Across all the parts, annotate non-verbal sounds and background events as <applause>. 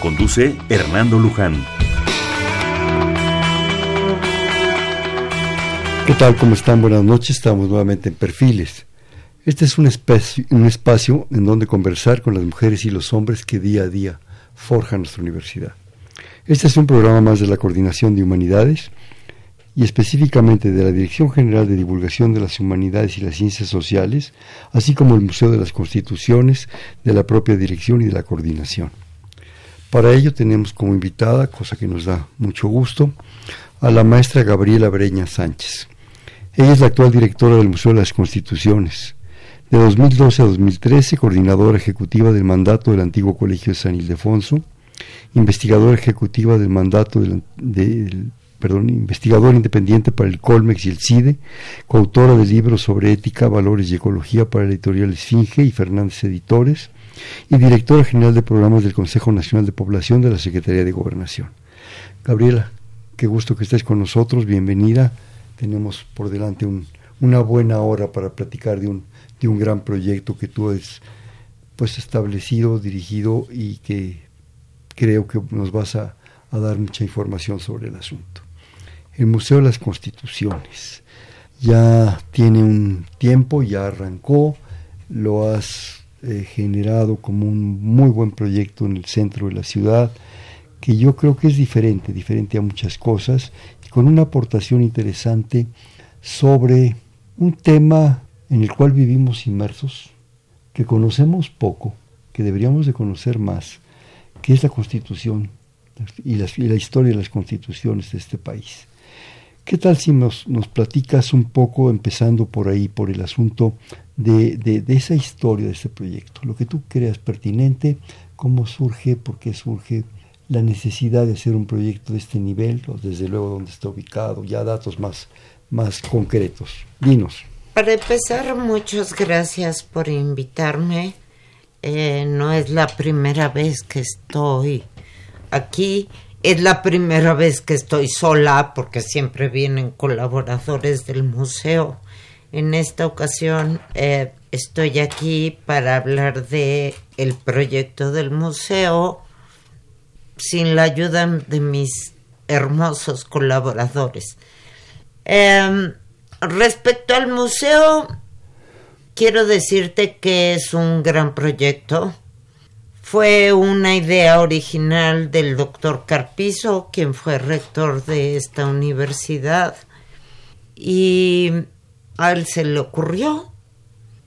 Conduce Hernando Luján. ¿Qué tal? ¿Cómo están? Buenas noches. Estamos nuevamente en Perfiles. Este es un espacio, un espacio en donde conversar con las mujeres y los hombres que día a día forjan nuestra universidad. Este es un programa más de la Coordinación de Humanidades y específicamente de la Dirección General de Divulgación de las Humanidades y las Ciencias Sociales, así como el Museo de las Constituciones, de la propia dirección y de la coordinación. Para ello tenemos como invitada, cosa que nos da mucho gusto, a la maestra Gabriela Breña Sánchez. Ella es la actual directora del Museo de las Constituciones. De 2012 a 2013, coordinadora ejecutiva del mandato del antiguo Colegio de San Ildefonso, investigadora ejecutiva del mandato del, perdón, investigadora independiente para el Colmex y el CIDE, coautora de libros sobre ética, valores y ecología para la editorial Esfinge y Fernández Editores, y directora general de programas del Consejo Nacional de Población de la Secretaría de Gobernación. Gabriela, qué gusto que estés con nosotros, bienvenida. Tenemos por delante una buena hora para platicar de un, de un gran proyecto que tú has pues, establecido, dirigido y que creo que nos vas a, a dar mucha información sobre el asunto. El Museo de las Constituciones ya tiene un tiempo, ya arrancó, lo has eh, generado como un muy buen proyecto en el centro de la ciudad, que yo creo que es diferente, diferente a muchas cosas, y con una aportación interesante sobre un tema en el cual vivimos inmersos, que conocemos poco, que deberíamos de conocer más, que es la constitución y la, historia de las constituciones de este país. ¿Qué tal si nos platicas un poco, empezando por ahí, por el asunto de, de, esa historia de este proyecto, lo que tú creas pertinente, cómo surge, por qué surge la necesidad de hacer un proyecto de este nivel, desde luego dónde está ubicado, ya datos más, más concretos. Dinos. Para empezar, muchas gracias por invitarme. Eh, no es la primera vez que estoy aquí. Es la primera vez que estoy sola porque siempre vienen colaboradores del museo. En esta ocasión eh, estoy aquí para hablar de el proyecto del museo sin la ayuda de mis hermosos colaboradores. Em, respecto al museo, quiero decirte que es un gran proyecto. Fue una idea original del doctor Carpizo, quien fue rector de esta universidad. Y a él se le ocurrió.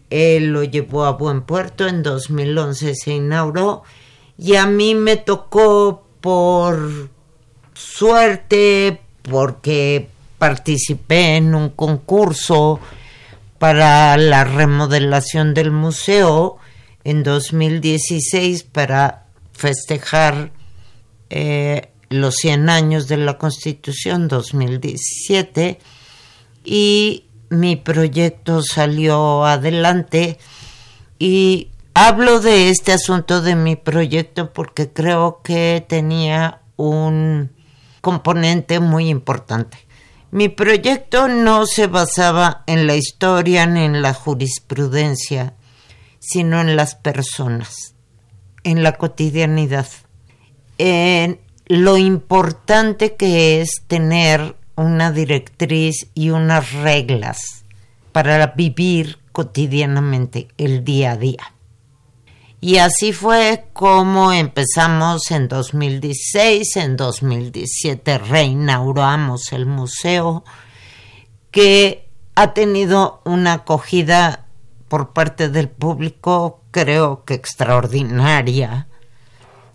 Él lo llevó a buen puerto, en 2011 se inauguró y a mí me tocó por suerte porque participé en un concurso para la remodelación del museo en 2016 para festejar eh, los 100 años de la Constitución 2017 y mi proyecto salió adelante y hablo de este asunto de mi proyecto porque creo que tenía un componente muy importante. Mi proyecto no se basaba en la historia ni en la jurisprudencia, sino en las personas, en la cotidianidad, en lo importante que es tener una directriz y unas reglas para vivir cotidianamente el día a día. Y así fue como empezamos en 2016, en 2017 reinauguramos el museo, que ha tenido una acogida por parte del público creo que extraordinaria.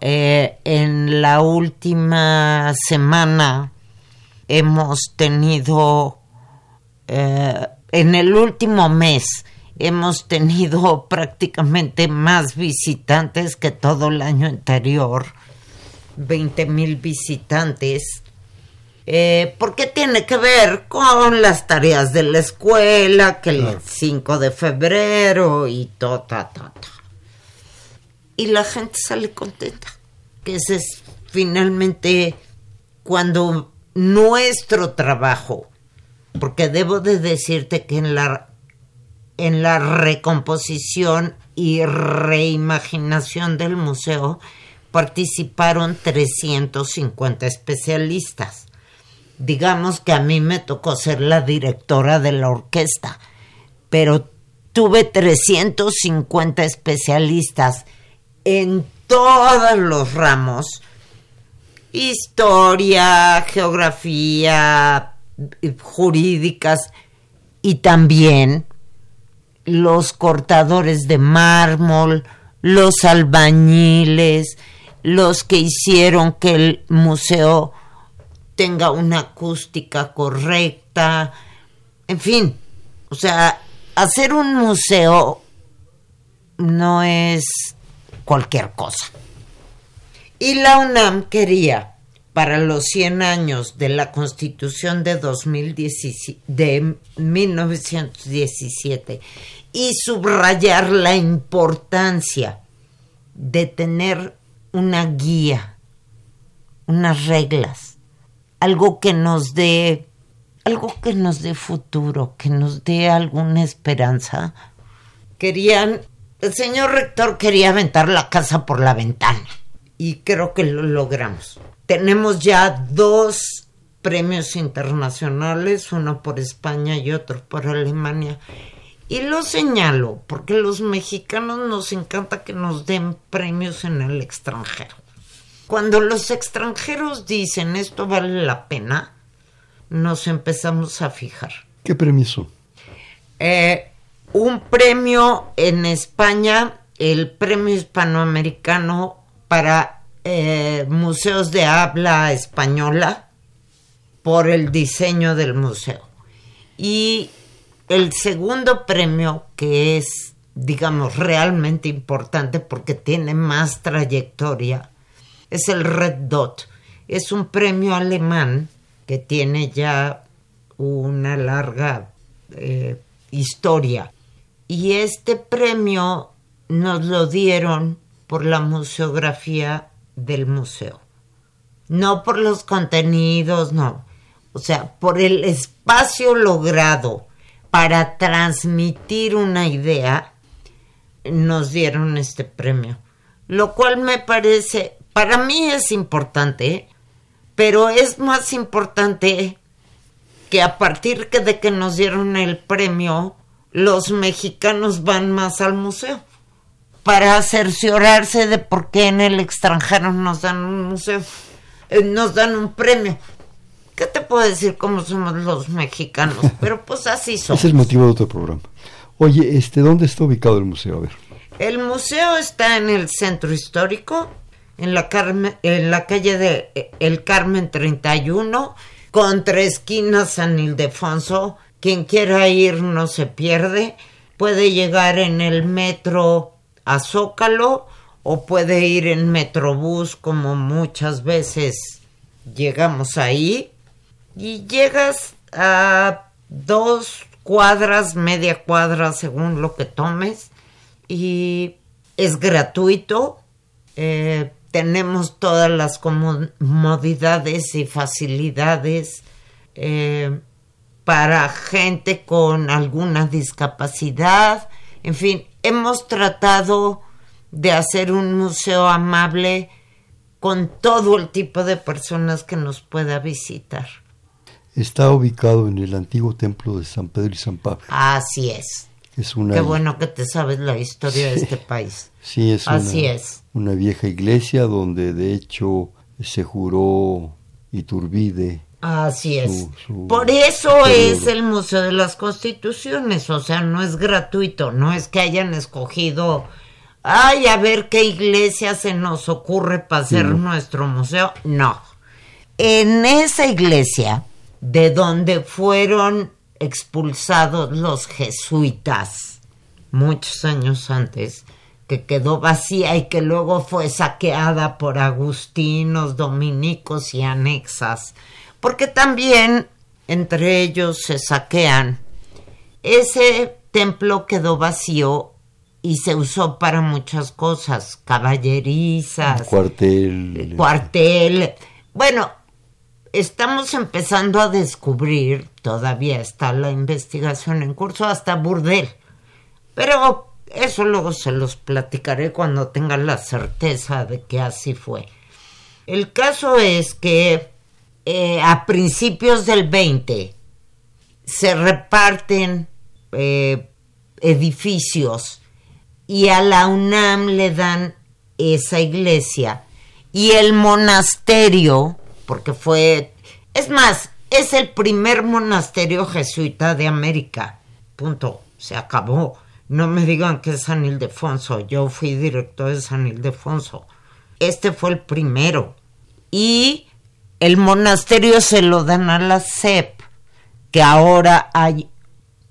Eh, en la última semana hemos tenido, eh, en el último mes, hemos tenido prácticamente más visitantes que todo el año anterior. 20 mil visitantes, eh, porque tiene que ver con las tareas de la escuela, que el 5 de febrero y todo, ta, ta, ta. Y la gente sale contenta, que ese es finalmente cuando nuestro trabajo, porque debo de decirte que en la, en la recomposición y reimaginación del museo participaron 350 especialistas. Digamos que a mí me tocó ser la directora de la orquesta, pero tuve 350 especialistas en todos los ramos, historia, geografía, jurídicas y también los cortadores de mármol, los albañiles, los que hicieron que el museo tenga una acústica correcta, en fin, o sea, hacer un museo no es cualquier cosa. Y la UNAM quería, para los 100 años de la Constitución de, 2017, de 1917, y subrayar la importancia de tener una guía, unas reglas, algo que nos dé, algo que nos dé futuro, que nos dé alguna esperanza. Querían, el señor rector quería aventar la casa por la ventana y creo que lo logramos. Tenemos ya dos premios internacionales, uno por España y otro por Alemania. Y lo señalo porque los mexicanos nos encanta que nos den premios en el extranjero. Cuando los extranjeros dicen esto vale la pena, nos empezamos a fijar. ¿Qué premio eh, un premio en España, el premio hispanoamericano para eh, museos de habla española por el diseño del museo. Y el segundo premio, que es, digamos, realmente importante porque tiene más trayectoria, es el Red Dot. Es un premio alemán que tiene ya una larga eh, historia. Y este premio nos lo dieron por la museografía del museo. No por los contenidos, no. O sea, por el espacio logrado para transmitir una idea, nos dieron este premio. Lo cual me parece para mí es importante, pero es más importante que a partir de que nos dieron el premio, los mexicanos van más al museo para cerciorarse de por qué en el extranjero nos dan un museo, eh, nos dan un premio. ¿Qué te puedo decir cómo somos los mexicanos? <laughs> Pero pues así somos. Ese es el motivo de otro programa. Oye, este, ¿dónde está ubicado el museo? A ver. El museo está en el centro histórico, en la, en la calle de eh, El Carmen 31, contra esquina San Ildefonso. Quien quiera ir no se pierde. Puede llegar en el metro a Zócalo o puede ir en Metrobús como muchas veces llegamos ahí y llegas a dos cuadras, media cuadra según lo que tomes y es gratuito. Eh, tenemos todas las comodidades y facilidades eh, para gente con alguna discapacidad. En fin, hemos tratado de hacer un museo amable con todo el tipo de personas que nos pueda visitar. Está ubicado en el antiguo templo de San Pedro y San Pablo. Así es. Qué bueno que te sabes la historia de este país. Sí, es Así es. una vieja iglesia donde de hecho se juró Iturbide. Así es. Por eso es el Museo de las Constituciones, o sea, no es gratuito, no es que hayan escogido, ay, a ver qué iglesia se nos ocurre para hacer nuestro museo. No. En esa iglesia, de donde fueron expulsados los jesuitas muchos años antes, que quedó vacía y que luego fue saqueada por agustinos, dominicos y anexas, porque también entre ellos se saquean. Ese templo quedó vacío y se usó para muchas cosas, caballerizas, cuartel, cuartel. Bueno, estamos empezando a descubrir, todavía está la investigación en curso, hasta burdel. Pero eso luego se los platicaré cuando tenga la certeza de que así fue. El caso es que eh, a principios del 20 se reparten eh, edificios y a la UNAM le dan esa iglesia y el monasterio, porque fue, es más, es el primer monasterio jesuita de América. Punto, se acabó no me digan que es San Ildefonso, yo fui director de San Ildefonso. Este fue el primero. Y el monasterio se lo dan a la CEP, que ahora hay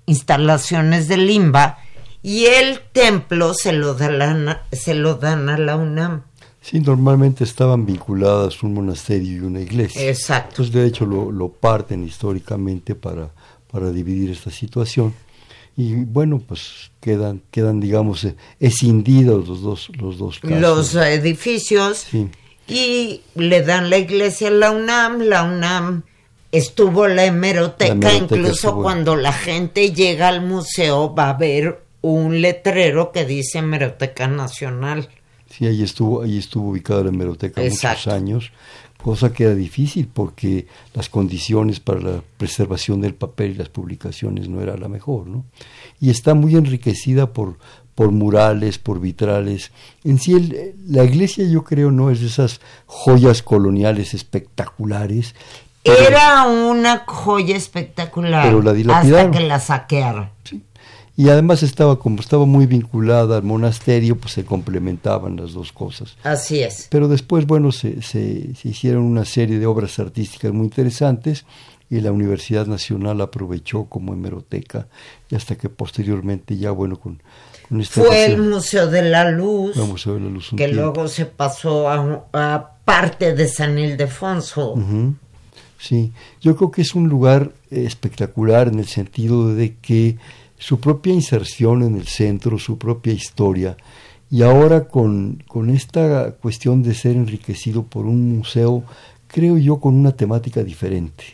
instalaciones de limba, y el templo se lo, dan, se lo dan a la UNAM. Sí, normalmente estaban vinculadas un monasterio y una iglesia. Exacto. Entonces, de hecho, lo, lo parten históricamente para, para dividir esta situación y bueno, pues quedan, quedan digamos, eh, escindidos los dos, los dos casos. Los edificios y le dan la iglesia a la UNAM, la UNAM estuvo la hemeroteca, incluso cuando la gente llega al museo va a ver un letrero que dice Hemeroteca Nacional. Sí, ahí estuvo, ahí estuvo ubicada la hemeroteca muchos años, cosa que era difícil porque las condiciones para la preservación del papel y las publicaciones no era la mejor, ¿no? Y está muy enriquecida por, por murales, por vitrales. En sí, la iglesia yo creo no es de esas joyas coloniales espectaculares. Era una joya espectacular pero la hasta que la saquearon. Sí y además estaba como estaba muy vinculada al monasterio, pues se complementaban las dos cosas. Así es. Pero después, bueno, se, se, hicieron una serie de obras artísticas muy interesantes y la Universidad Nacional aprovechó como hemeroteca y hasta que posteriormente ya, bueno, con. Fue el Museo de la Luz, Museo de la Luz que luego se pasó a, parte de San Ildefonso. Sí, yo creo que es un lugar espectacular en el sentido de que su propia inserción en el centro, su propia historia, y ahora con, con esta cuestión de ser enriquecido por un museo, creo yo con una temática diferente,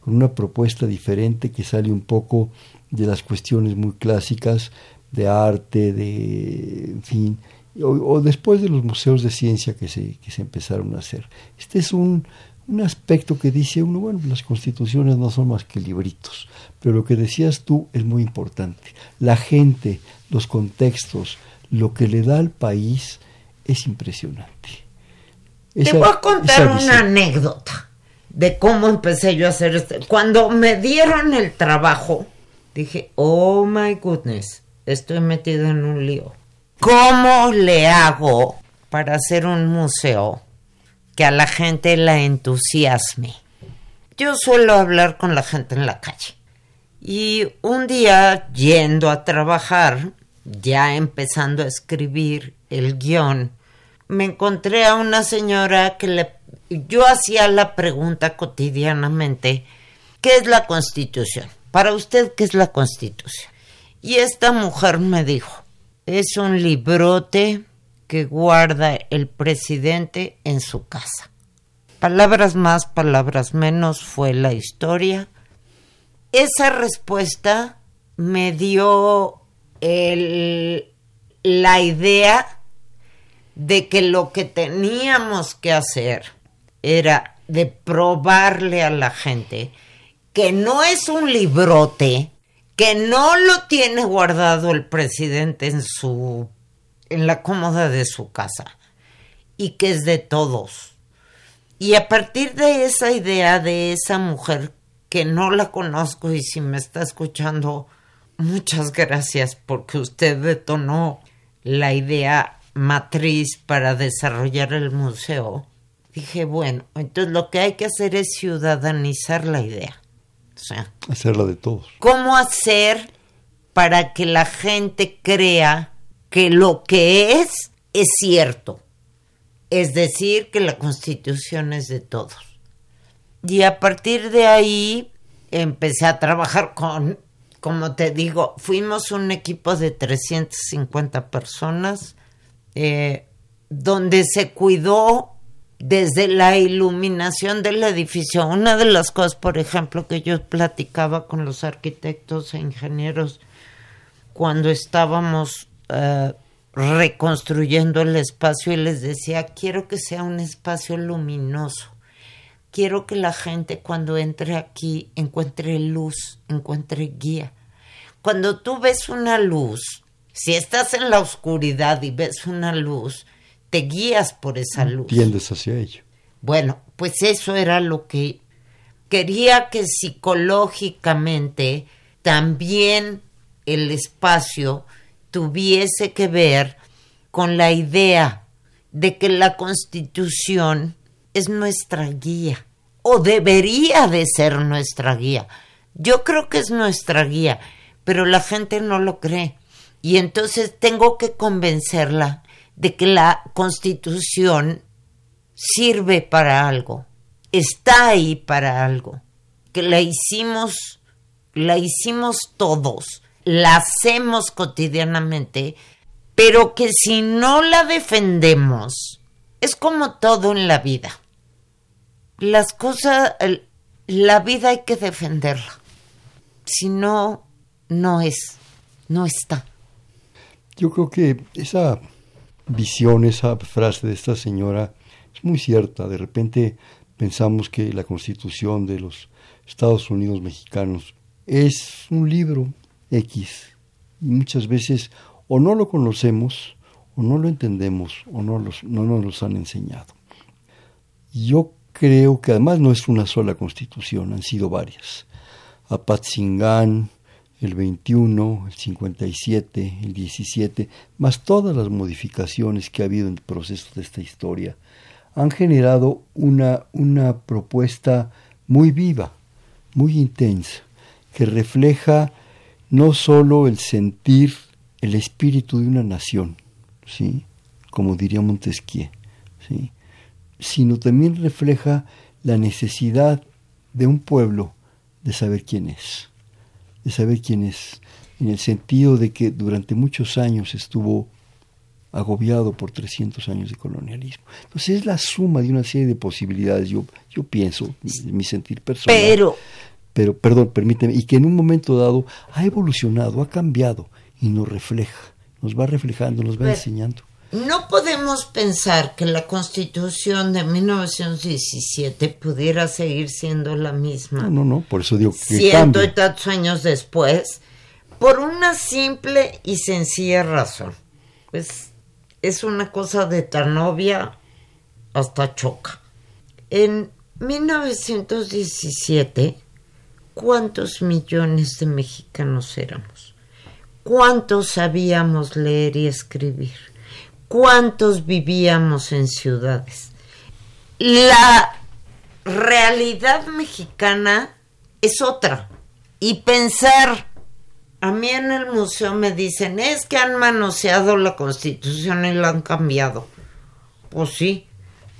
con una propuesta diferente que sale un poco de las cuestiones muy clásicas de arte, de, en fin, o, después de los museos de ciencia que se, que se empezaron a hacer. Este es un, un aspecto que dice uno, bueno, las constituciones no son más que libritos, pero lo que decías tú es muy importante. La gente, los contextos, lo que le da al país es impresionante. Te voy a contar una anécdota de cómo empecé yo a hacer esto. Cuando me dieron el trabajo, dije, oh my goodness, estoy metido en un lío. ¿Cómo le hago para hacer un museo que a la gente la entusiasme. Yo suelo hablar con la gente en la calle. Y un día, yendo a trabajar, ya empezando a escribir el guion, me encontré a una señora que le... Yo hacía la pregunta cotidianamente, ¿qué es la constitución? Para usted, ¿qué es la constitución? Y esta mujer me dijo, es un librote que guarda el presidente en su casa. Palabras más, palabras menos fue la historia. Esa respuesta me dio la idea de que lo que teníamos que hacer era de probarle a la gente que no es un librote, que no lo tiene guardado el presidente en su en la cómoda de su casa y que es de todos. Y a partir de esa idea de esa mujer que no la conozco y si me está escuchando, muchas gracias porque usted detonó la idea matriz para desarrollar el museo. Dije, bueno, entonces lo que hay que hacer es ciudadanizar la idea. O sea, hacerla de todos. ¿Cómo hacer para que la gente crea que lo que es es cierto, es decir, que la constitución es de todos. Y a partir de ahí empecé a trabajar con, como te digo, fuimos un equipo de 350 personas, eh, donde se cuidó desde la iluminación del edificio. Una de las cosas, por ejemplo, que yo platicaba con los arquitectos e ingenieros cuando estábamos eh, reconstruyendo el espacio y les decía, quiero que sea un espacio luminoso. Quiero que la gente cuando entre aquí encuentre luz, encuentre guía. Cuando tú ves una luz, si estás en la oscuridad y ves una luz, te guías por esa luz. Tiendes hacia ello. Bueno, pues eso era lo que quería que psicológicamente también el espacio tuviese que ver con la idea de que la constitución es nuestra guía o debería de ser nuestra guía. Yo creo que es nuestra guía, pero la gente no lo cree. Y entonces tengo que convencerla de que la constitución sirve para algo, está ahí para algo, que la hicimos, la hicimos todos, la hacemos cotidianamente, pero que si no la defendemos, es como todo en la vida. Las cosas, la vida hay que defenderla. Si no, no es, no está. Yo creo que esa visión, esa frase de esta señora es muy cierta. De repente pensamos que la constitución de los Estados Unidos mexicanos es un libro X. Y muchas veces o no lo conocemos, o no lo entendemos, o no, los, no nos los han enseñado. Yo creo que además no es una sola constitución, han sido varias. Apatzingán, el 21, el 57, el 17, más todas las modificaciones que ha habido en el proceso de esta historia, han generado una, una propuesta muy viva, muy intensa, que refleja no solo el sentir, el espíritu de una nación, ¿sí? como diría Montesquieu, ¿sí? sino también refleja la necesidad de un pueblo de saber quién es de saber quién es, en el sentido de que durante muchos años estuvo agobiado por 300 años de colonialismo. Entonces es la suma de una serie de posibilidades, yo, yo pienso, mi, sentir personal. Pero... Pero, perdón, permíteme, y que en un momento dado ha evolucionado, ha cambiado y nos refleja, nos va reflejando, nos va enseñando. No podemos pensar que la constitución de 1917 pudiera seguir siendo la misma. No, no, no, por eso digo que Ciento y tantos años después, por una simple y sencilla razón. Pues es una cosa de tan obvia hasta choca. En 1917, ¿cuántos millones de mexicanos éramos? ¿Cuántos sabíamos leer y escribir? Cuántos vivíamos en ciudades. La realidad mexicana es otra. Y pensar, a mí en el museo me dicen, es que han manoseado la constitución y la han cambiado. Pues sí,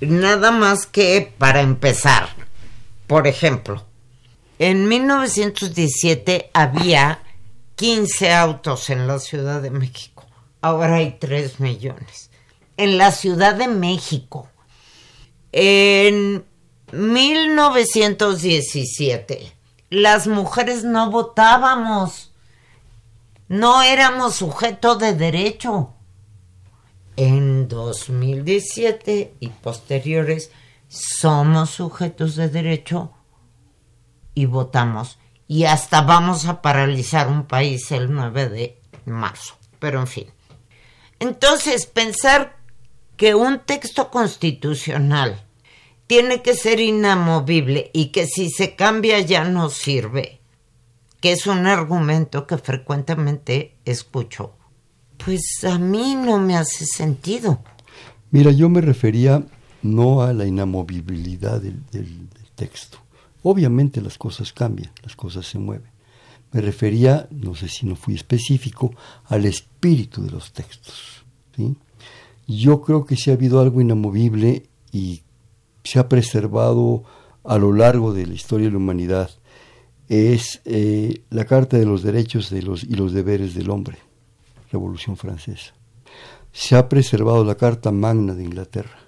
nada más que para empezar. Por ejemplo, en 1917 había 15 autos en la Ciudad de México ahora hay 3 millones. En la Ciudad de México, en 1917, las mujeres no votábamos, no éramos sujeto de derecho. En 2017 y posteriores somos sujetos de derecho y votamos. Y hasta vamos a paralizar un país el 9 de marzo. Pero en fin. Entonces, pensar que un texto constitucional tiene que ser inamovible y que si se cambia ya no sirve, que es un argumento que frecuentemente escucho, pues a mí no me hace sentido. Mira, yo me refería no a la inamovibilidad del, texto. Obviamente las cosas cambian, las cosas se mueven, Me refería, no sé si no fui específico, al espíritu de los textos. Yo creo que si ha habido algo inamovible y se ha preservado a lo largo de la historia de la humanidad es eh, la Carta de los Derechos y los Deberes del Hombre, Revolución Francesa. Se ha preservado la Carta Magna de Inglaterra,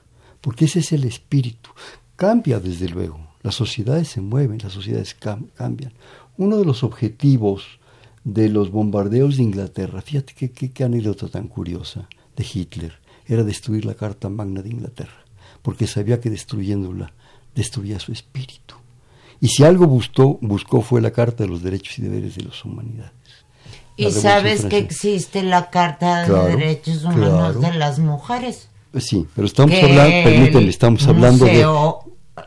porque ese es el espíritu. Cambia desde luego, las sociedades se mueven, las sociedades cambian. Uno de los objetivos de los bombardeos de Inglaterra, fíjate qué, qué anécdota tan curiosa de Hitler, era destruir la Carta Magna de Inglaterra, porque sabía que destruyéndola destruía su espíritu. Y si algo buscó, buscó fue la Carta de los Derechos y Deberes de las Humanidades. Y sabes que existe la Carta de Derechos Humanos de las Mujeres. Pues sí, pero estamos hablando, permíteme, estamos hablando de...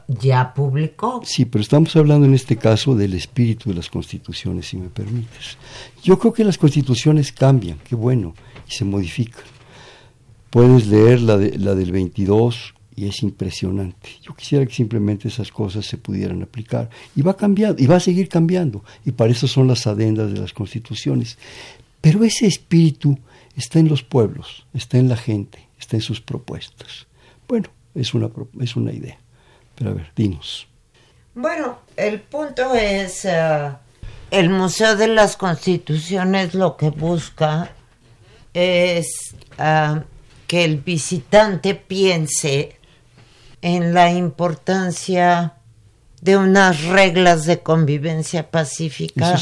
ya publicó. Sí, pero estamos hablando en este caso del espíritu de las constituciones, si me permites. Yo creo que las constituciones cambian, qué bueno, y se modifican. Puedes leer la, de, la del 22 y es impresionante. Yo quisiera que simplemente esas cosas se pudieran aplicar. Y va cambiando, y va a seguir cambiando. Y para eso son las adendas de las constituciones. Pero ese espíritu está en los pueblos, está en la gente, está en sus propuestas. Bueno, es una, es una idea. Pero a ver, dinos. Bueno, el punto es, eh, el Museo de las Constituciones lo que busca es eh, que el visitante piense en la importancia de unas reglas de convivencia pacífica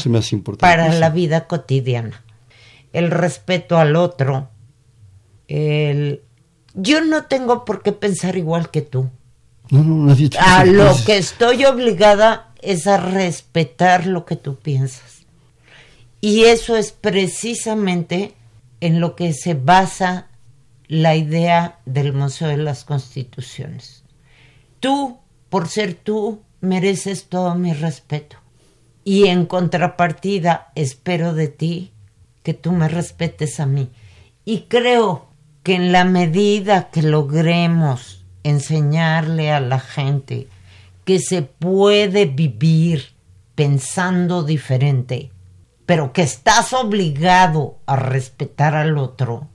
para la vida cotidiana. El respeto al otro. El... Yo no tengo por qué pensar igual que tú. A lo que estoy obligada es a respetar lo que tú piensas. Y eso es precisamente en lo que se basa la idea del Museo de las Constituciones. Tú, por ser tú, mereces todo mi respeto. Y en contrapartida, espero de ti que tú me respetes a mí. Y creo que en la medida que logremos enseñarle a la gente que se puede vivir pensando diferente, pero que estás obligado a respetar al otro,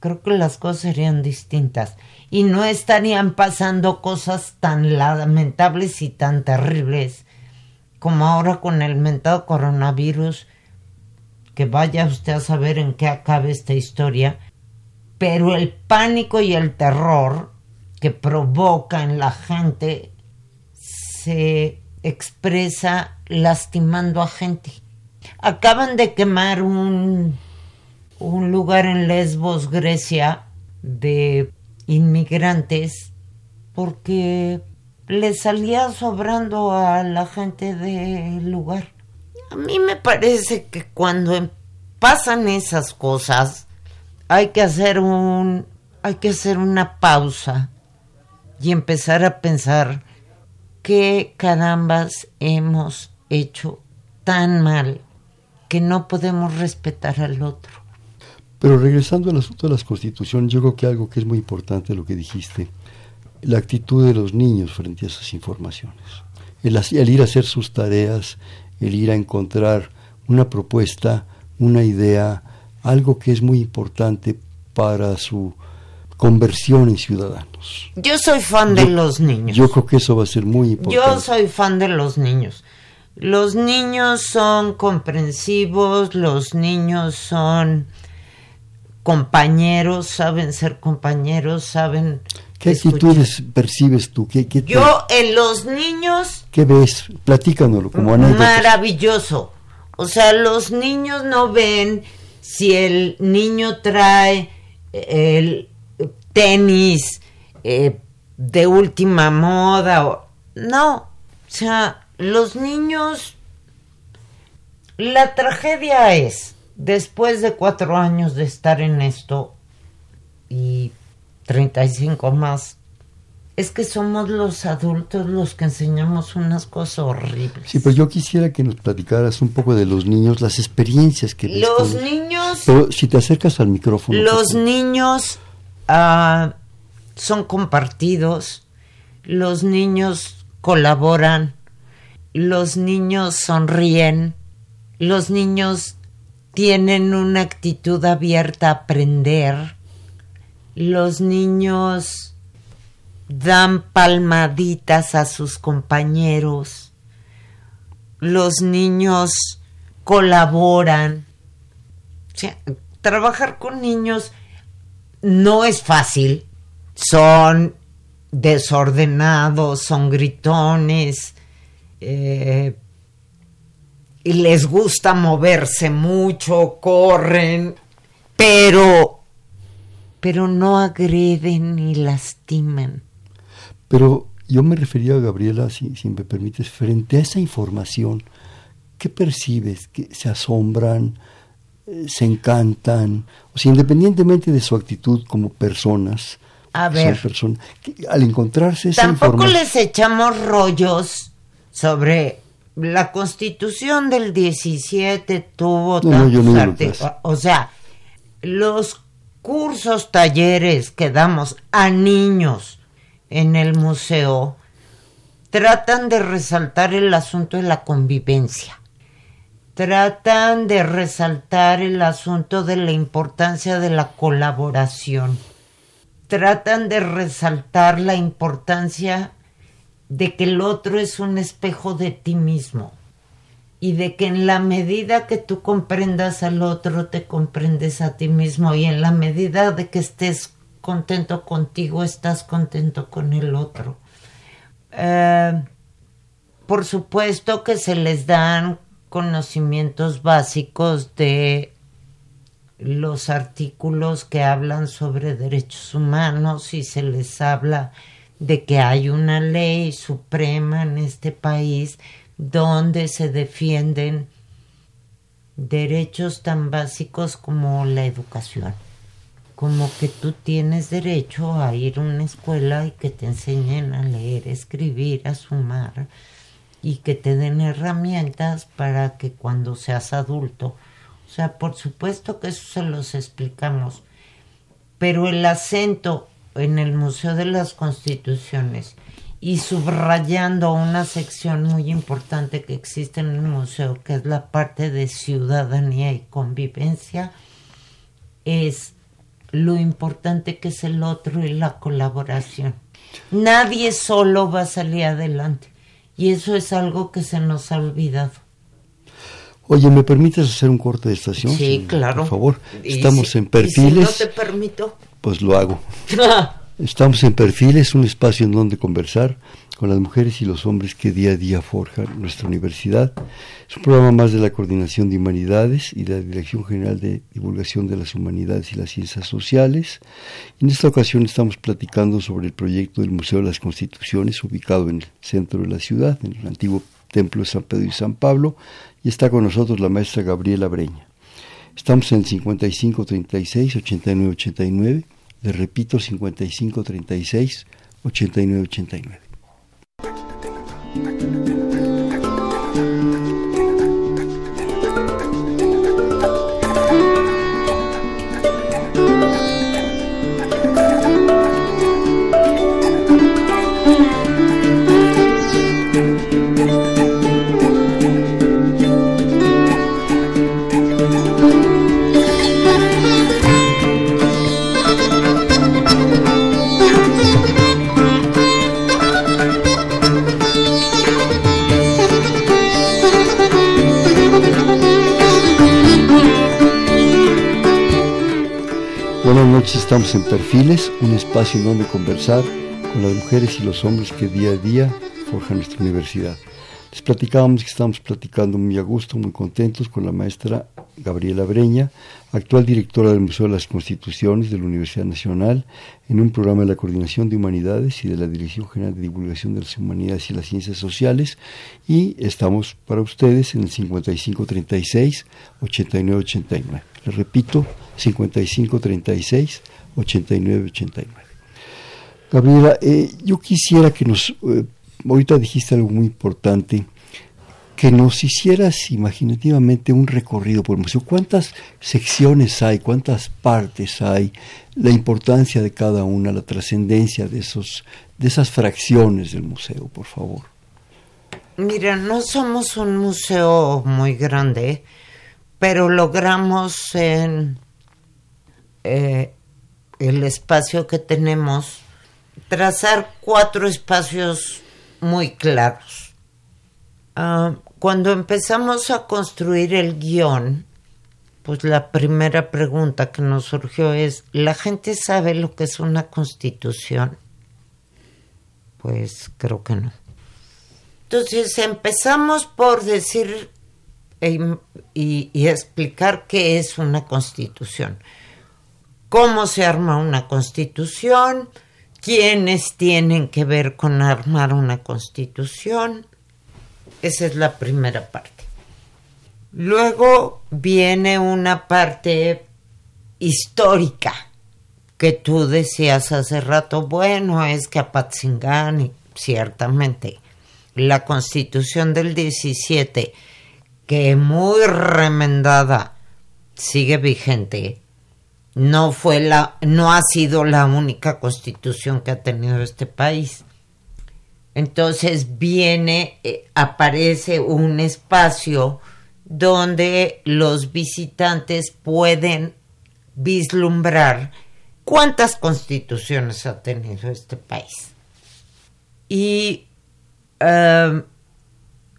creo que las cosas serían distintas. Y no estarían pasando cosas tan lamentables y tan terribles como ahora con el mentado coronavirus, que vaya usted a saber en qué acabe esta historia, pero el pánico y el terror que provoca en la gente se expresa lastimando a gente. Acaban de quemar un, un lugar en Lesbos, Grecia, de inmigrantes porque le salía sobrando a la gente del lugar. A mí me parece que cuando pasan esas cosas hay que hacer un hay que hacer una pausa y empezar a pensar qué carambas hemos hecho tan mal que no podemos respetar al otro. Pero regresando al asunto de las constituciones, yo creo que algo que es muy importante lo que dijiste, la actitud de los niños frente a esas informaciones. El, ir a hacer sus tareas, el ir a encontrar una propuesta, una idea, algo que es muy importante para su conversión en ciudadanos. Yo soy fan de los niños. Yo creo que eso va a ser muy importante. Yo soy fan de los niños. Los niños son comprensivos, los niños son compañeros, saben ser compañeros, saben... ¿Qué actitudes percibes tú? ¿Qué, Yo en los niños... ¿Qué ves? Platícanoslo como Maravilloso. O sea, los niños no ven si el niño trae el tenis eh, de última moda o... No, o sea, los niños... La tragedia es después de cuatro años de estar en esto y 35 más, es que somos los adultos los que enseñamos unas cosas horribles. Sí, pero yo quisiera que nos platicaras un poco de los niños, las experiencias que Los niños... Pero si te acercas al micrófono. Los niños ah, son compartidos, los niños colaboran, los niños sonríen, los niños tienen una actitud abierta a aprender, los niños dan palmaditas a sus compañeros, los niños colaboran. trabajar con niños no es fácil, son desordenados, son gritones, eh, y les gusta moverse mucho, corren, pero, pero no agreden ni lastiman. Pero yo me refería a Gabriela, si, si me permites, frente a esa información, ¿qué percibes? ¿Que se asombran? ¿Se encantan? O sea, independientemente de su actitud como personas, a ver, al encontrarse esa tampoco les echamos rollos sobre la constitución del 17 tuvo tantos O sea, los cursos, talleres que damos a niños en el museo tratan de resaltar el asunto de la convivencia. Tratan de resaltar el asunto de la importancia de la colaboración. Tratan de resaltar la importancia de que el otro es un espejo de ti mismo y de que en la medida que tú comprendas al otro te comprendes a ti mismo y en la medida de que estés contento contigo estás contento con el otro. Eh, por supuesto que se les dan conocimientos básicos de los artículos que hablan sobre derechos humanos y se les habla de que hay una ley suprema en este país donde se defienden derechos tan básicos como la educación, como que tú tienes derecho a ir a una escuela y que te enseñen a leer, escribir, a sumar y que te den herramientas para que cuando seas adulto, o sea, por supuesto que eso se los explicamos, pero el acento en el Museo de las Constituciones y subrayando una sección muy importante que existe en el museo, que es la parte de ciudadanía y convivencia, es lo importante que es el otro y la colaboración. Nadie solo va a salir adelante y eso es algo que se nos ha olvidado. Oye, ¿me permites hacer un corte de estación? Sí, claro. Por favor, estamos en perfiles. si no te permito pues lo hago. <laughs> Estamos en Perfiles, un espacio en donde conversar con las mujeres y los hombres que día a día forjan nuestra universidad. Es un programa más de la Coordinación de Humanidades y de la Dirección General de Divulgación de las Humanidades y las Ciencias Sociales. En esta ocasión estamos platicando sobre el proyecto del Museo de las Constituciones, ubicado en el centro de la ciudad, en el antiguo Templo de San Pedro y San Pablo, y está con nosotros la maestra Gabriela Breña. Estamos en 5536 8989 le repito, 5536 8989. Estamos en Perfiles, un espacio en donde conversar con las mujeres y los hombres que día a día forjan nuestra universidad. Les platicábamos que estamos platicando muy a gusto, muy contentos con la maestra Gabriela Breña, actual directora del Museo de las Constituciones de la Universidad Nacional, en un programa de la Coordinación de Humanidades y de la Dirección General de Divulgación de las Humanidades y las Ciencias Sociales. Y estamos para ustedes en el 5536-8989. Les repito, 5536-8989. Gabriela, eh, yo quisiera que nos, eh, ahorita dijiste algo muy importante, que nos hicieras imaginativamente un recorrido por el museo. ¿Cuántas secciones hay? ¿Cuántas partes hay? La importancia de cada una, la trascendencia de, esos, de esas fracciones del museo, por favor. Mira, no somos un museo muy grande, pero logramos en eh, el espacio que tenemos trazar cuatro espacios muy claros. Ah, cuando empezamos a construir el guion, pues la primera pregunta que nos surgió es, ¿la gente sabe lo que es una constitución? Pues creo que no. Entonces empezamos por decir e y, y, explicar qué es una constitución, cómo se arma una constitución, quiénes tienen que ver con armar una constitución. Esa es la primera parte. Luego viene una parte histórica que tú decías hace rato, bueno, es que Apatzingán, ciertamente, la constitución del 17, que muy remendada, sigue vigente. No fue la, no ha sido la única constitución que ha tenido este país. Entonces viene, eh, aparece un espacio donde los visitantes pueden vislumbrar cuántas constituciones ha tenido este país. Y Em,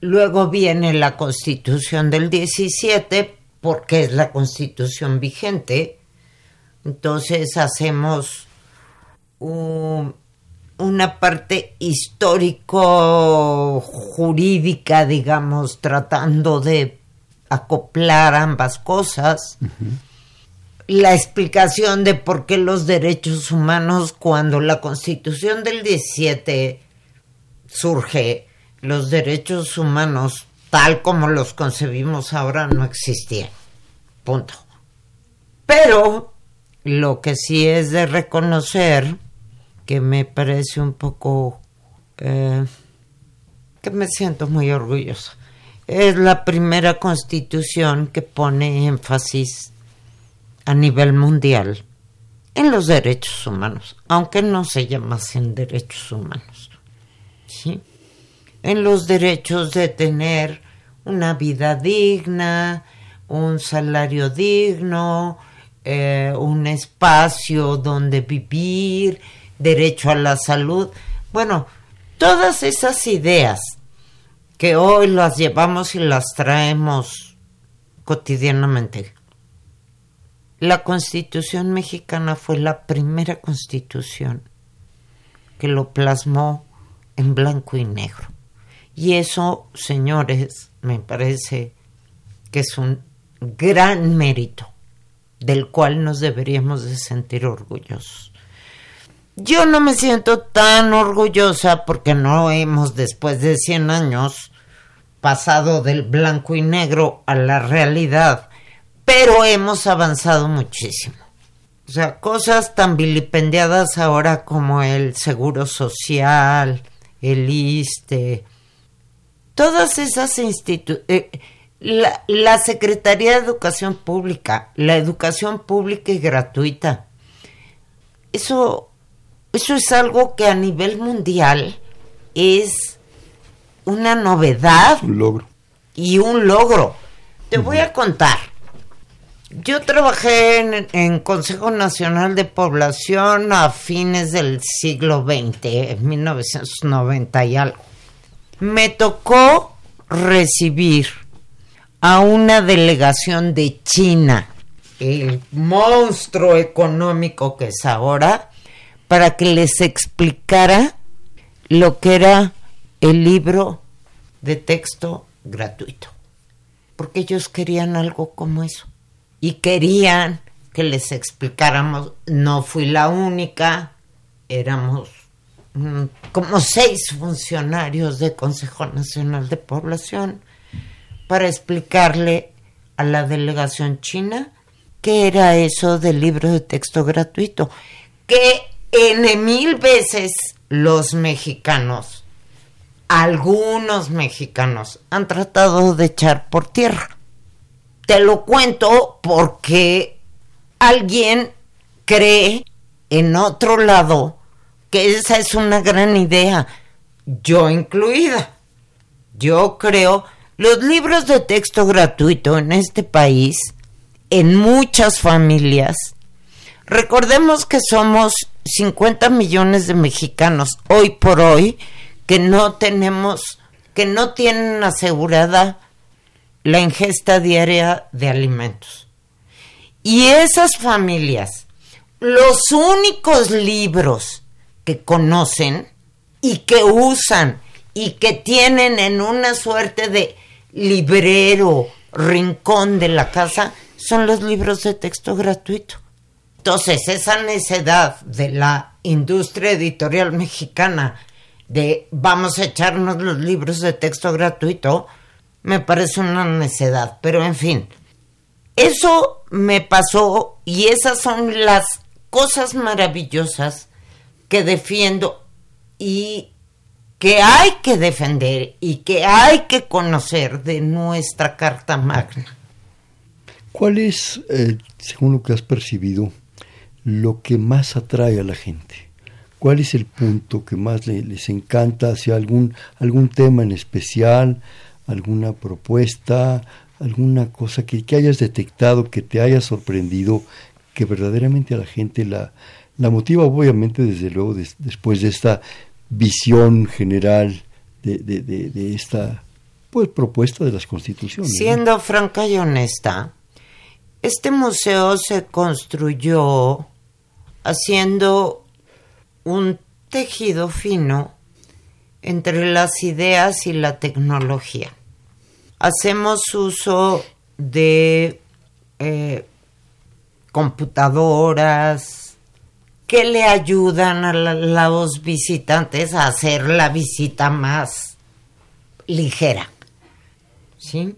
luego viene la constitución del 17, porque es la constitución vigente. Entonces hacemos una parte histórico jurídica, digamos, tratando de acoplar ambas cosas. La explicación de por qué los derechos humanos, cuando la constitución del 17 surge, los derechos humanos, tal como los concebimos ahora, no existían. Punto. Pero lo que sí es de reconocer, que me parece un poco... Eh, que me siento muy orgulloso, es la primera constitución que pone énfasis a nivel mundial en los derechos humanos, aunque no se llamasen derechos humanos. En los derechos de tener una vida digna, un salario digno, eh, un espacio donde vivir, derecho a la salud. Bueno, todas esas ideas que hoy las llevamos y las traemos cotidianamente. La constitución mexicana fue la primera constitución que lo plasmó en blanco y negro. Y eso, señores, me parece que es un gran mérito del cual nos deberíamos de sentir orgullosos. Yo no me siento tan orgullosa porque no hemos, después de 100 años, pasado del blanco y negro a la realidad, pero hemos avanzado muchísimo. O sea, cosas tan vilipendiadas ahora como el seguro social, el ISTE, todas esas instituciones, eh, la, Secretaría de Educación Pública, la educación pública y gratuita, eso, eso es algo que a nivel mundial es una novedad. Un logro. Y un logro. Te voy a contar. Yo trabajé en, en, Consejo Nacional de Población a fines del siglo XX, en 1990 y algo. Me tocó recibir a una delegación de China, el monstruo económico que es ahora, para que les explicara lo que era el libro de texto gratuito. Porque ellos querían algo como eso y querían que les explicáramos, no fui la única, éramos mm, como seis funcionarios del Consejo Nacional de Población para explicarle a la delegación china qué era eso del libro de texto gratuito, que en mil veces los mexicanos, algunos mexicanos, han tratado de echar por tierra. Te lo cuento porque alguien cree en otro lado que esa es una gran idea, yo incluida. yo creo, los libros de texto gratuito en este país, en muchas familias, recordemos que somos 50 millones de mexicanos hoy por hoy que no tenemos, que no tienen asegurada la ingesta diaria de alimentos. Y esas familias, los únicos libros que conocen y que usan y que tienen en una suerte de librero, rincón de la casa, son los libros de texto gratuito. Entonces, esa necedad de la industria editorial mexicana de vamos a echarnos los libros de texto gratuito, me parece una necedad. Pero en fin, eso me pasó y esas son las cosas maravillosas que defiendo y que hay que defender y que hay que conocer de nuestra Carta Magna. ¿Cuál es, eh, según lo que has percibido, lo que más atrae a la gente? ¿Cuál es el punto que más les encanta hacia algún, algún tema en especial, alguna propuesta, alguna cosa que, hayas detectado, que te haya sorprendido, que verdaderamente a la gente la, la motiva, obviamente, desde luego, después de esta visión general de, de, esta pues, propuesta de las constituciones. Siendo franca y honesta, este museo se construyó haciendo un tejido fino entre las ideas y la tecnología. Hacemos uso de eh, computadoras, que le ayudan a los visitantes a hacer la visita más ligera. ¿Sí?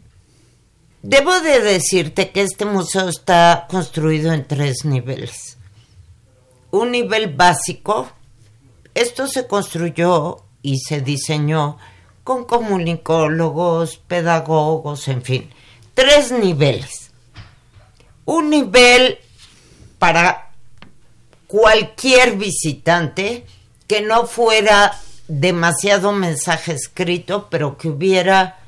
Debo de decirte que este museo está construido en tres niveles. Un nivel básico, esto se construyó y se diseñó con comunicólogos, pedagogos, en fin, tres niveles. Un nivel para cualquier visitante que no fuera demasiado mensaje escrito, pero que hubiera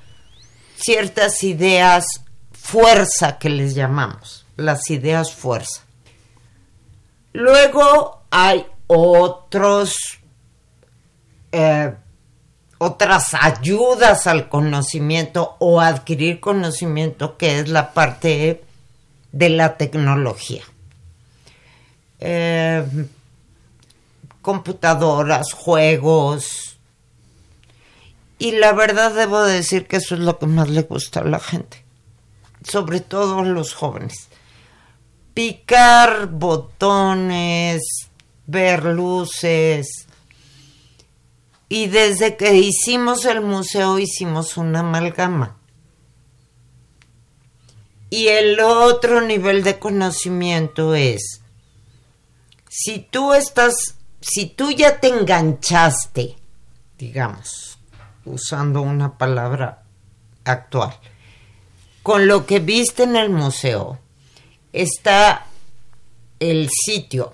ciertas ideas fuerza que les llamamos, las ideas fuerza. Luego hay otros, eh, otras ayudas al conocimiento o adquirir conocimiento, que es la parte de la tecnología. Eh, computadoras, juegos. Y la verdad debo decir que eso es lo que más le gusta a la gente, sobre todo a los jóvenes. Picar botones, ver luces. Y desde que hicimos el museo hicimos una amalgama. Y el otro nivel de conocimiento es si tú estás, si tú ya te enganchaste, digamos, usando una palabra actual, con lo que viste en el museo, está el sitio,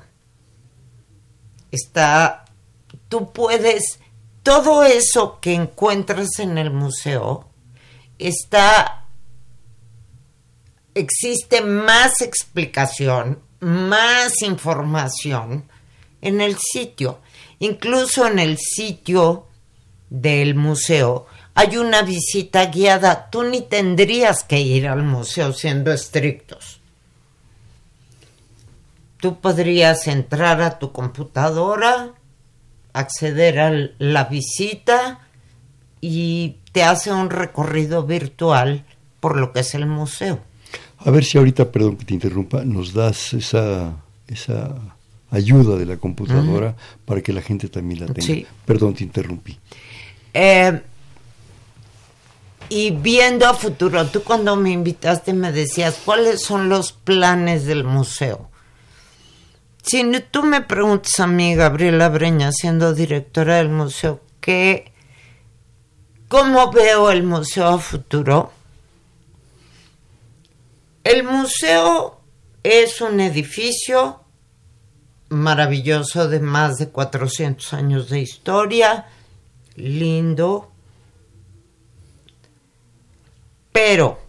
está, tú puedes, todo eso que encuentras en el museo, está, existe más explicación más información en el sitio. Incluso en el sitio del museo hay una visita guiada. Tú ni tendrías que ir al museo siendo estrictos. Tú podrías entrar a tu computadora, acceder a la visita y te hace un recorrido virtual por lo que es el museo. A ver si ahorita, perdón que te interrumpa, nos das esa, esa ayuda de la computadora para que la gente también la tenga. Sí. Perdón, te interrumpí. Eh, y viendo a futuro, tú cuando me invitaste me decías, ¿cuáles son los planes del museo? Si tú me preguntas a mí, Gabriela Breña, siendo directora del museo, ¿qué, ¿cómo veo el museo a futuro? El museo es un edificio maravilloso de más de 400 años de historia, lindo, Pero,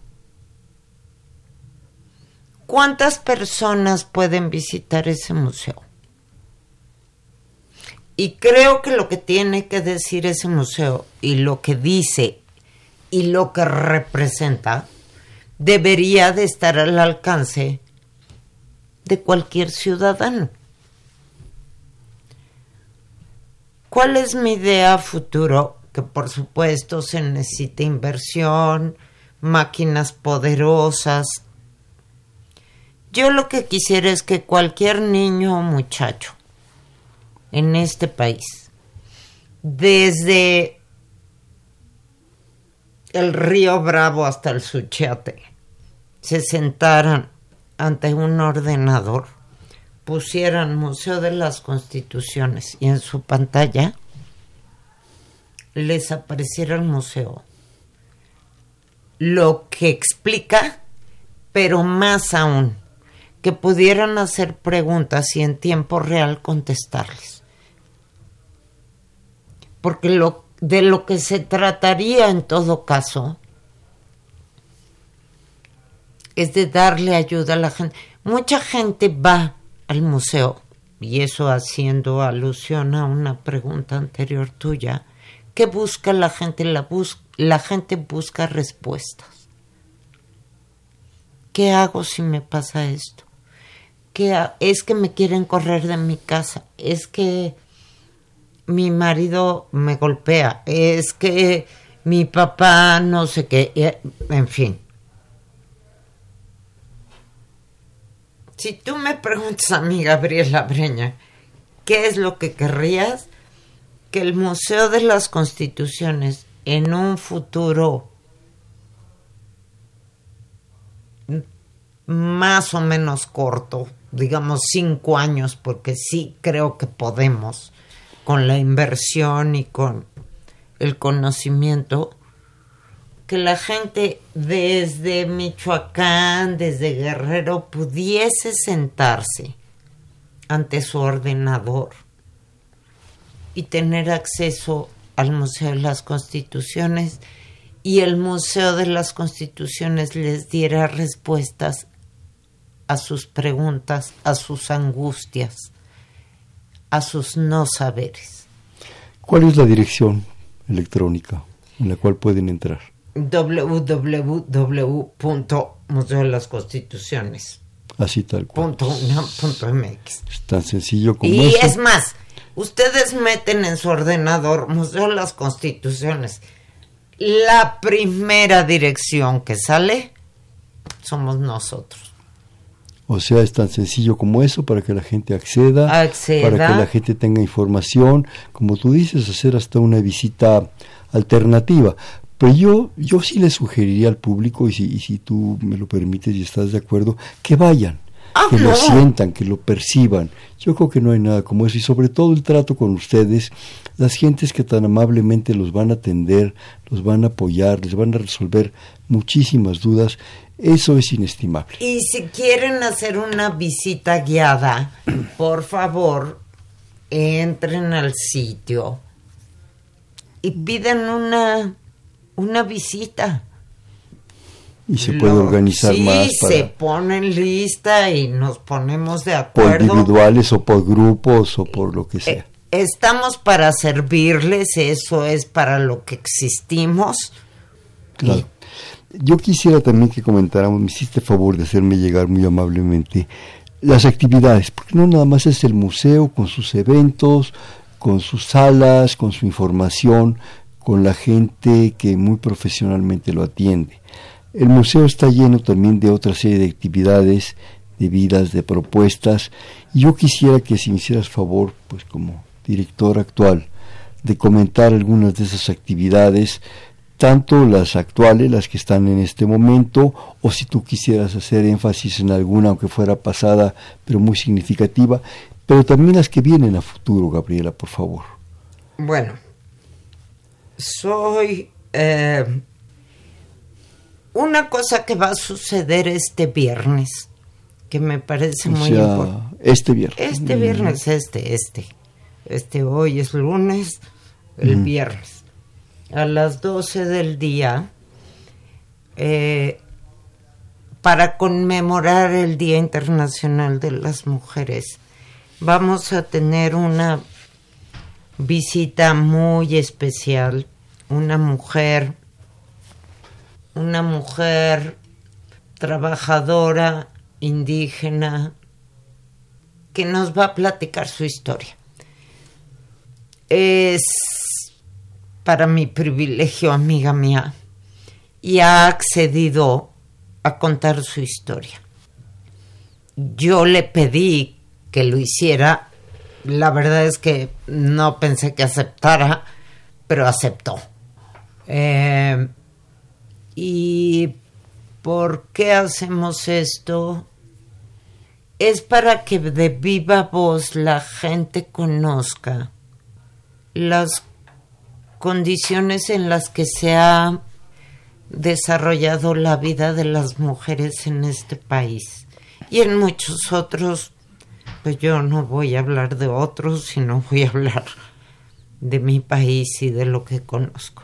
¿cuántas personas pueden visitar ese museo? Y creo que lo que tiene que decir ese museo y lo que dice y lo que representa debería de estar al alcance de cualquier ciudadano. ¿Cuál es mi idea futuro? Que por supuesto se necesita inversión, máquinas poderosas. Yo lo que quisiera es que cualquier niño o muchacho en este país, desde el río Bravo hasta el Suchiate, se sentaran ante un ordenador, pusieran Museo de las Constituciones y en su pantalla les apareciera el museo. Lo que explica, pero más aún, que pudieran hacer preguntas y en tiempo real contestarles. Porque lo, de lo que se trataría en todo caso es de darle ayuda a la gente. Mucha gente va al museo, y eso haciendo alusión a una pregunta anterior tuya, ¿qué busca la gente? La, la gente busca respuestas. ¿Qué hago si me pasa esto? ¿Qué es que me quieren correr de mi casa, es que mi marido me golpea, es que mi papá no sé qué, en fin. Si tú me preguntas a mí, Gabriela Breña, ¿qué es lo que querrías? Que el Museo de las Constituciones en un futuro más o menos corto, digamos cinco años, porque sí creo que podemos, con la inversión y con el conocimiento, que la gente desde Michoacán, desde Guerrero, pudiese sentarse ante su ordenador y tener acceso al Museo de las Constituciones y el Museo de las Constituciones les diera respuestas a sus preguntas, a sus angustias, a sus no saberes. ¿Cuál es la dirección electrónica en la cual pueden entrar? www.museolasconstituciones. Así tal cual. .mx. Es tan sencillo como Y es más, ustedes meten en su ordenador Museo de las Constituciones. La primera dirección que sale somos nosotros. O sea, es tan sencillo como eso para que la gente acceda, acceda, para que la gente tenga información, como tú dices, hacer hasta una visita alternativa. Pero yo, yo sí le sugeriría al público, y si, y si tú me lo permites y estás de acuerdo, que vayan, Ah, que lo sientan, que lo perciban. Yo creo que no hay nada como eso. Y sobre todo el trato con ustedes, las gentes que tan amablemente los van a atender, los van a apoyar, les van a resolver muchísimas dudas, eso es inestimable. Y si quieren hacer una visita guiada, <clears throat> por favor, entren al sitio y pidan una, una visita. Y se puede Lo- organizar sí, más para se ponen lista y nos ponemos de por acuerdo. individuales o por grupos o por lo que Eh, sea. Estamos para servirles, eso es para lo que existimos. Claro. Yo quisiera también que comentáramos, me hiciste favor de hacerme llegar muy amablemente, las actividades, porque no nada más es el museo con sus eventos, con sus salas, con su información, con la gente que muy profesionalmente lo atiende. El museo está lleno también de otra serie de actividades, de vidas, de propuestas, y yo quisiera que si hicieras favor, pues como director actual, de comentar algunas de esas actividades, tanto las actuales, las que están en este momento, o si tú quisieras hacer énfasis en alguna, aunque fuera pasada, pero muy significativa, pero también las que vienen a futuro, Gabriela, por favor. Bueno, soy... eh, una cosa que va a suceder este viernes, que me parece O muy sea, importante. este viernes. Este viernes, este, este. Este hoy es lunes, el viernes. A las 12 del día eh, para conmemorar el Día Internacional de las Mujeres. Vamos a tener una visita muy especial, una mujer, una mujer trabajadora, indígena, que nos va a platicar su historia. Es para mi privilegio, amiga mía, y ha accedido a contar su historia. Yo le pedí que lo hiciera, la verdad es que no pensé que aceptara, pero aceptó. Eh, ¿Y por qué hacemos esto? Es para que de viva voz la gente conozca las condiciones en las que se ha desarrollado la vida de las mujeres en este país y en muchos otros, pues yo no voy a hablar de otros, sino voy a hablar de mi país y de lo que conozco.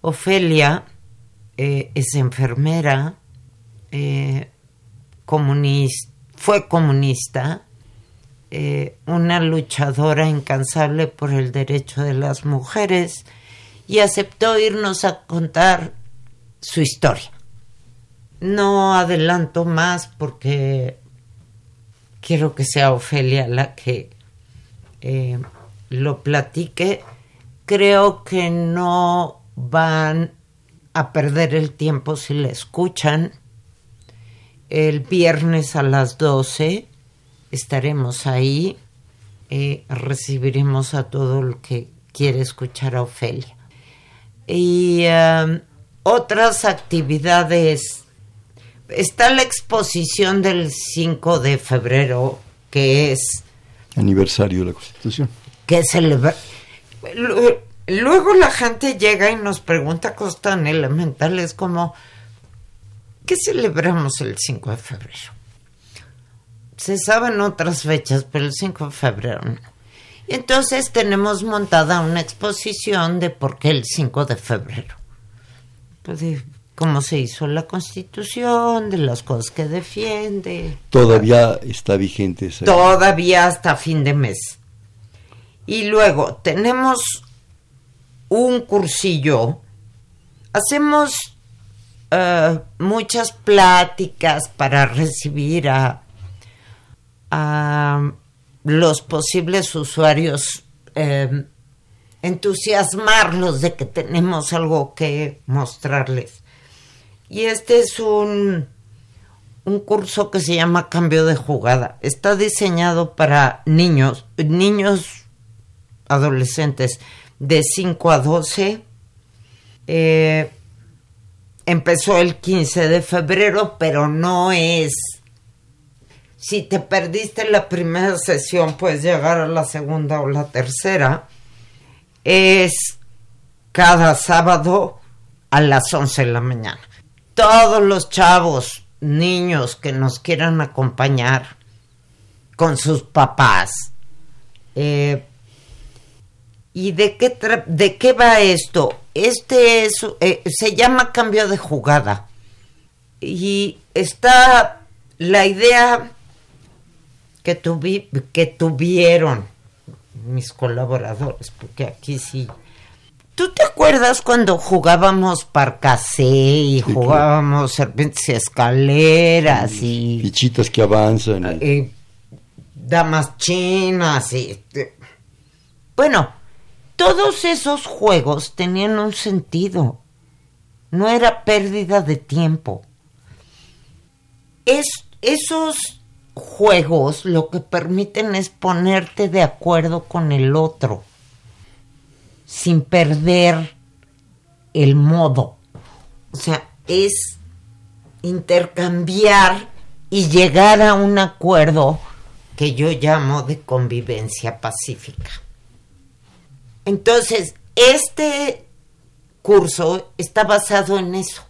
Ofelia eh, es enfermera, eh, fue comunista, eh, una luchadora incansable por el derecho de las mujeres y aceptó irnos a contar su historia. No adelanto más porque quiero que sea Ofelia la que lo platique. Creo que no van a perder el tiempo si la escuchan. El viernes a las 12 estaremos ahí. Eh, recibiremos a todo el que quiere escuchar a Ofelia. Y um, otras actividades. Está la exposición del 5 de febrero, que es... Aniversario de la Constitución. Que celebra... Luego la gente llega y nos pregunta cosas tan elementales como, ¿qué celebramos el 5 de febrero? Se saben otras fechas, pero el 5 de febrero no. Y entonces tenemos montada una exposición de por qué el 5 de febrero pues, de cómo se hizo la constitución, de las cosas que defiende. Todavía está vigente esa. Todavía hasta fin de mes. Y luego tenemos un cursillo, hacemos eh, muchas pláticas para recibir a, los posibles usuarios eh, entusiasmarlos de que tenemos algo que mostrarles. Y este es un, un curso que se llama Cambio de Jugada. Está diseñado para niños, niños adolescentes de 5 a 12. Eh, empezó el 15 de febrero, pero no es... Si te perdiste la primera sesión, puedes llegar a la segunda o la tercera es cada sábado a las 11 de la mañana. Todos los chavos, niños que nos quieran acompañar con sus papás. Eh, ¿Y de qué, de qué va esto? Este es, eh, se llama cambio de jugada. Y está la idea que, que tuvieron mis colaboradores, porque aquí sí. ¿Tú te acuerdas cuando jugábamos parcasé y jugábamos serpientes y escaleras y... Fichitas que avanzan. Y, damas chinas y... Bueno, todos esos juegos tenían un sentido. No era pérdida de tiempo. Es, esos juegos lo que permiten es ponerte de acuerdo con el otro sin perder el modo. O sea, es intercambiar y llegar a un acuerdo que yo llamo de convivencia pacífica. Entonces, este curso está basado en eso.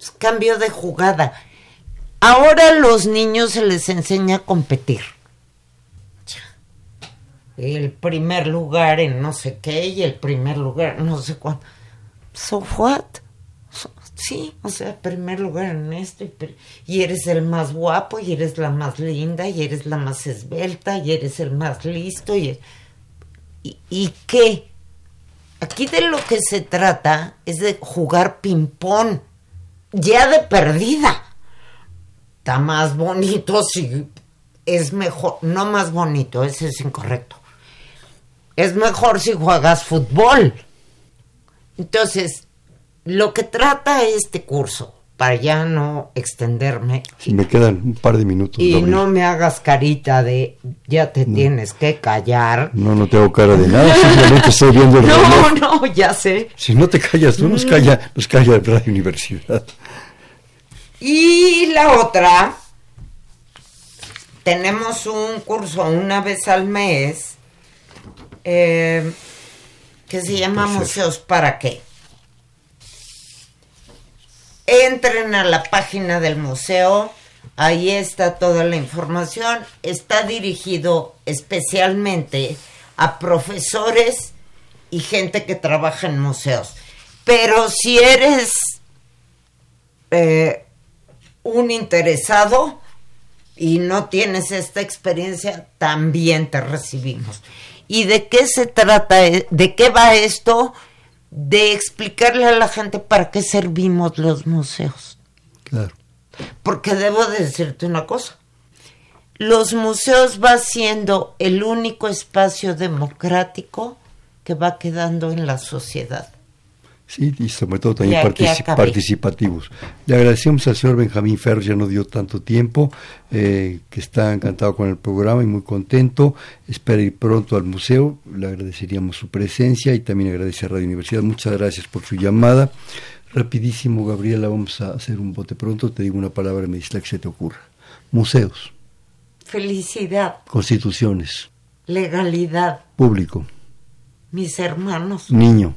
Es cambio de jugada. Ahora a los niños se les enseña a competir. El primer lugar en no sé qué y el primer lugar en no sé cuánto. So what? Sí, o sea, primer lugar en esto y, y, eres el más guapo y eres la más linda y eres la más esbelta y eres el más listo y, y, qué. Aquí de lo que se trata es de jugar ping-pong, ya de perdida. Está más bonito si es mejor, no más bonito, ese es incorrecto. Es mejor si juegas fútbol. Entonces, lo que trata este curso, para ya no extenderme. Si me quedan un par de minutos. Y no me hagas carita de ya te tienes que callar. No, no tengo cara de nada, simplemente estoy viendo el <laughs> No, no, ya sé. Si no te callas, no nos mm. calla, nos calla de Radio Universidad. Y la otra, tenemos un curso una vez al mes eh, que se llama Museos para qué entren a la página del museo, ahí está toda la información, está dirigido especialmente a profesores y gente que trabaja en museos. Pero si eres eh, un interesado y no tienes esta experiencia, también te recibimos. ¿Y de qué se trata? ¿De qué va esto? De explicarle a la gente para qué servimos los museos. Claro. Porque debo decirte una cosa. Los museos va siendo el único espacio democrático que va quedando en la sociedad. Sí, y sobre todo también participativos. Le agradecemos al señor Benjamín Ferro, ya no dio tanto tiempo, eh, que está encantado con el programa y muy contento. Espera ir pronto al museo, le agradeceríamos su presencia y también agradece a Radio Universidad. Muchas gracias por su llamada. Rapidísimo, Gabriela, vamos a hacer un bote pronto. Te digo una palabra y me dice la que se te ocurra. Museos. Felicidad. Constituciones. Legalidad. Público. Mis hermanos. Niño.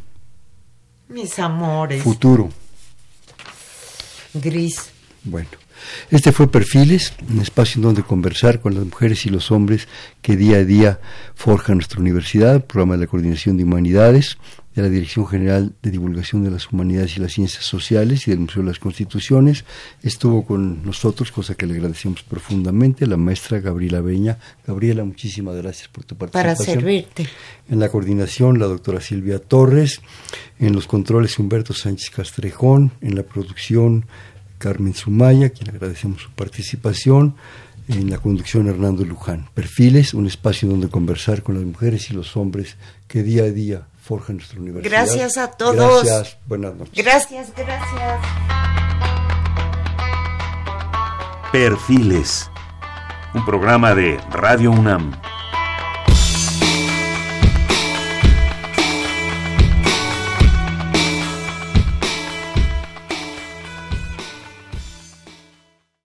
Mis amores. Futuro. Gris. Bueno, este fue Perfiles, un espacio en donde conversar con las mujeres y los hombres que día a día forjan nuestra universidad, programa de la Coordinación de Humanidades, de la Dirección General de Divulgación de las Humanidades y las Ciencias Sociales y del Museo de las Constituciones. Estuvo con nosotros, cosa que le agradecemos profundamente, la maestra Gabriela Beña. Gabriela, muchísimas gracias por tu participación. Para servirte. En la coordinación, la doctora Silvia Torres. En los controles, Humberto Sánchez Castrejón. En la producción, Carmen Sumaya, quien agradecemos su participación. En la conducción, Hernando Luján. Perfiles, un espacio donde conversar con las mujeres y los hombres que día a día forja nuestra universidad. Gracias a todos. Gracias, buenas noches. Gracias, gracias. Perfiles, un programa de Radio UNAM.